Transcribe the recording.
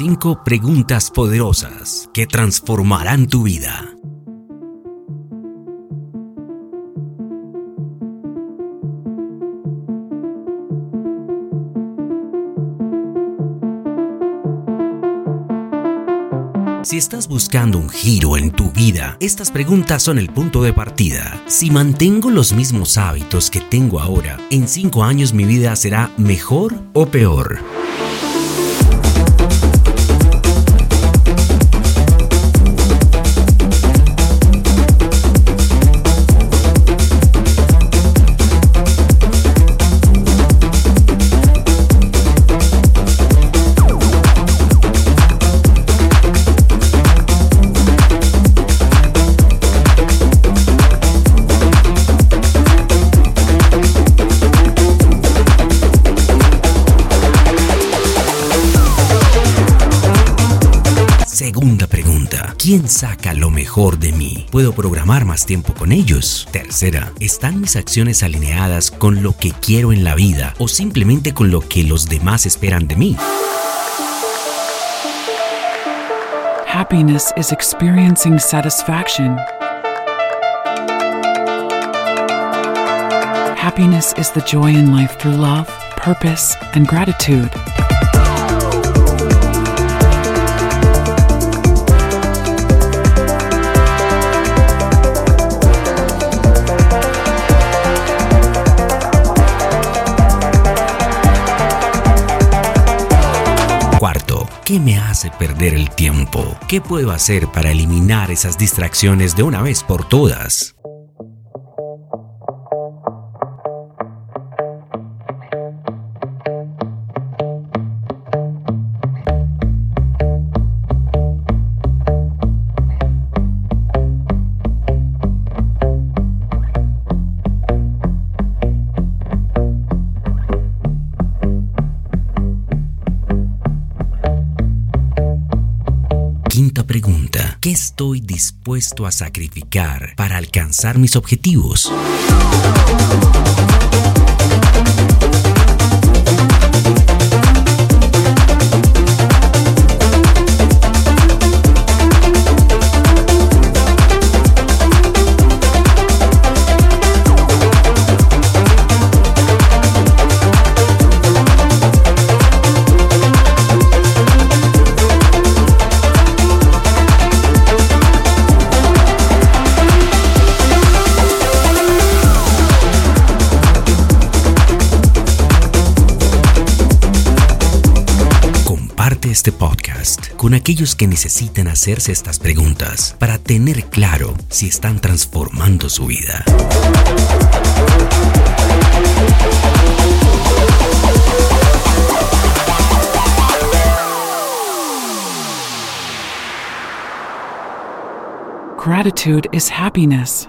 Cinco preguntas poderosas que transformarán tu vida. Si estás buscando un giro en tu vida, estas preguntas son el punto de partida. Si mantengo los mismos hábitos que tengo ahora, ¿en cinco años mi vida será mejor o peor? Segunda pregunta. ¿Quién saca lo mejor de mí? ¿Puedo programar más tiempo con ellos? Tercera. ¿Están mis acciones alineadas con lo que quiero en la vida o simplemente con lo que los demás esperan de mí? Happiness is experiencing satisfaction. Happiness is the joy in life through love, purpose, and gratitude. Cuarto, ¿qué me hace perder el tiempo? ¿Qué puedo hacer para eliminar esas distracciones de una vez por todas? ¿Qué estoy dispuesto a sacrificar para alcanzar mis objetivos? Este podcast con aquellos que necesitan hacerse estas preguntas para tener claro si están transformando su vida. Gratitude is happiness.